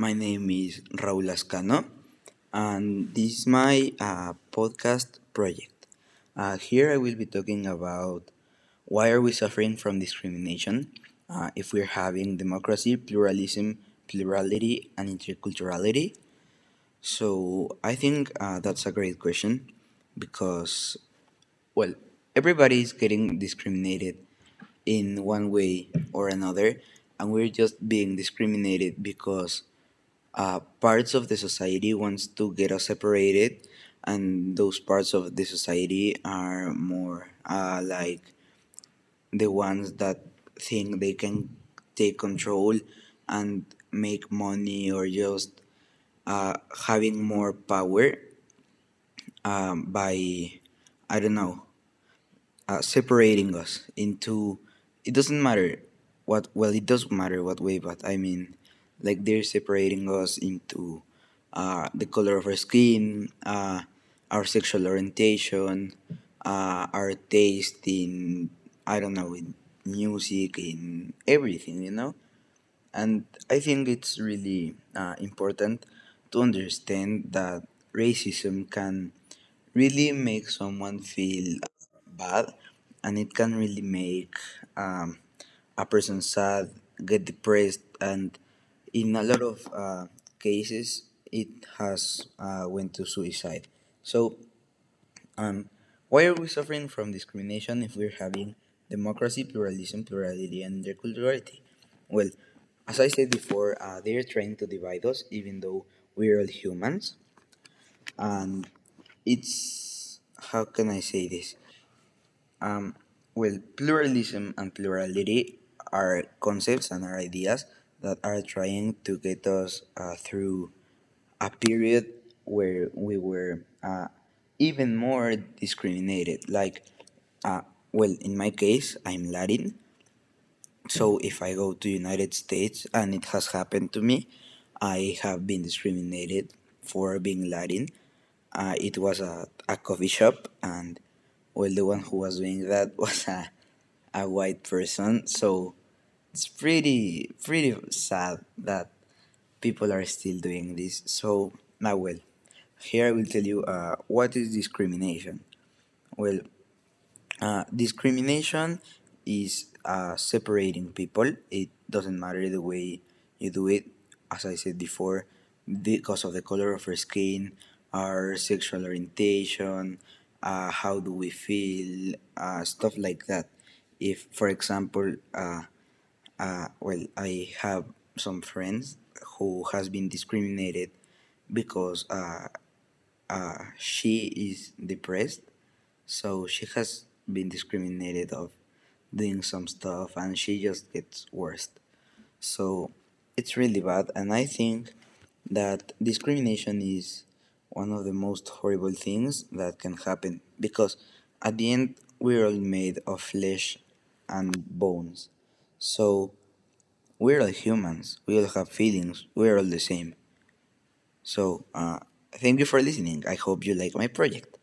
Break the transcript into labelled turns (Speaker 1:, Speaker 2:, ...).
Speaker 1: My name is Raul Ascano, and this is my uh, podcast project. Uh, here I will be talking about why are we suffering from discrimination uh, if we're having democracy, pluralism, plurality, and interculturality. So I think uh, that's a great question because, well, everybody is getting discriminated in one way or another, and we're just being discriminated because uh, parts of the society wants to get us separated and those parts of the society are more uh, like the ones that think they can take control and make money or just uh, having more power um, by i don't know uh, separating us into it doesn't matter what well it does matter what way but i mean like they're separating us into uh, the color of our skin uh, our sexual orientation uh, our taste in i don't know in music in everything you know? And i think it's really uh, important to understand that racism can really make someone feel bad and it can really make um, a person sad get depressed and in a lot of uh, cases it has uh, went to suicide. So um, why are we suffering from discrimination if we're having democracy pluralism plurality and interculturality? Well as i said before uh, they're trying to divide us even though we're all humans. And it's how can i say this? Um, well, pluralism and plurality are concepts and are ideas that are trying to get us uh, through a period where we were uh, even more discriminated. Like, uh, well, in my case, I'm Latin, so if I go to United States and it has happened to me, I have been discriminated for being Latin. Uh, it was a, a coffee shop and well the one who was doing that was a, a white person so it's pretty pretty sad that people are still doing this. So now well here i will tell you uh, what is discrimination? Well uh, discrimination is uh, separating people. It doesn't matter the way you do it. As i said before because of the color of our skin our sexual orientation uh, how do we feel, uh, stuff like that. If, for example, uh, uh, well, I have some friends who has been discriminated because uh, uh, she is depressed, so she has been discriminated of doing some stuff, and she just gets worse. So it's really bad, and I think that discrimination is one of the most horrible things that can happen because at the end we're all made of flesh and bones. So we're all humans. We all have feelings. We're all the same. So uh, thank you for listening. I hope you like my project.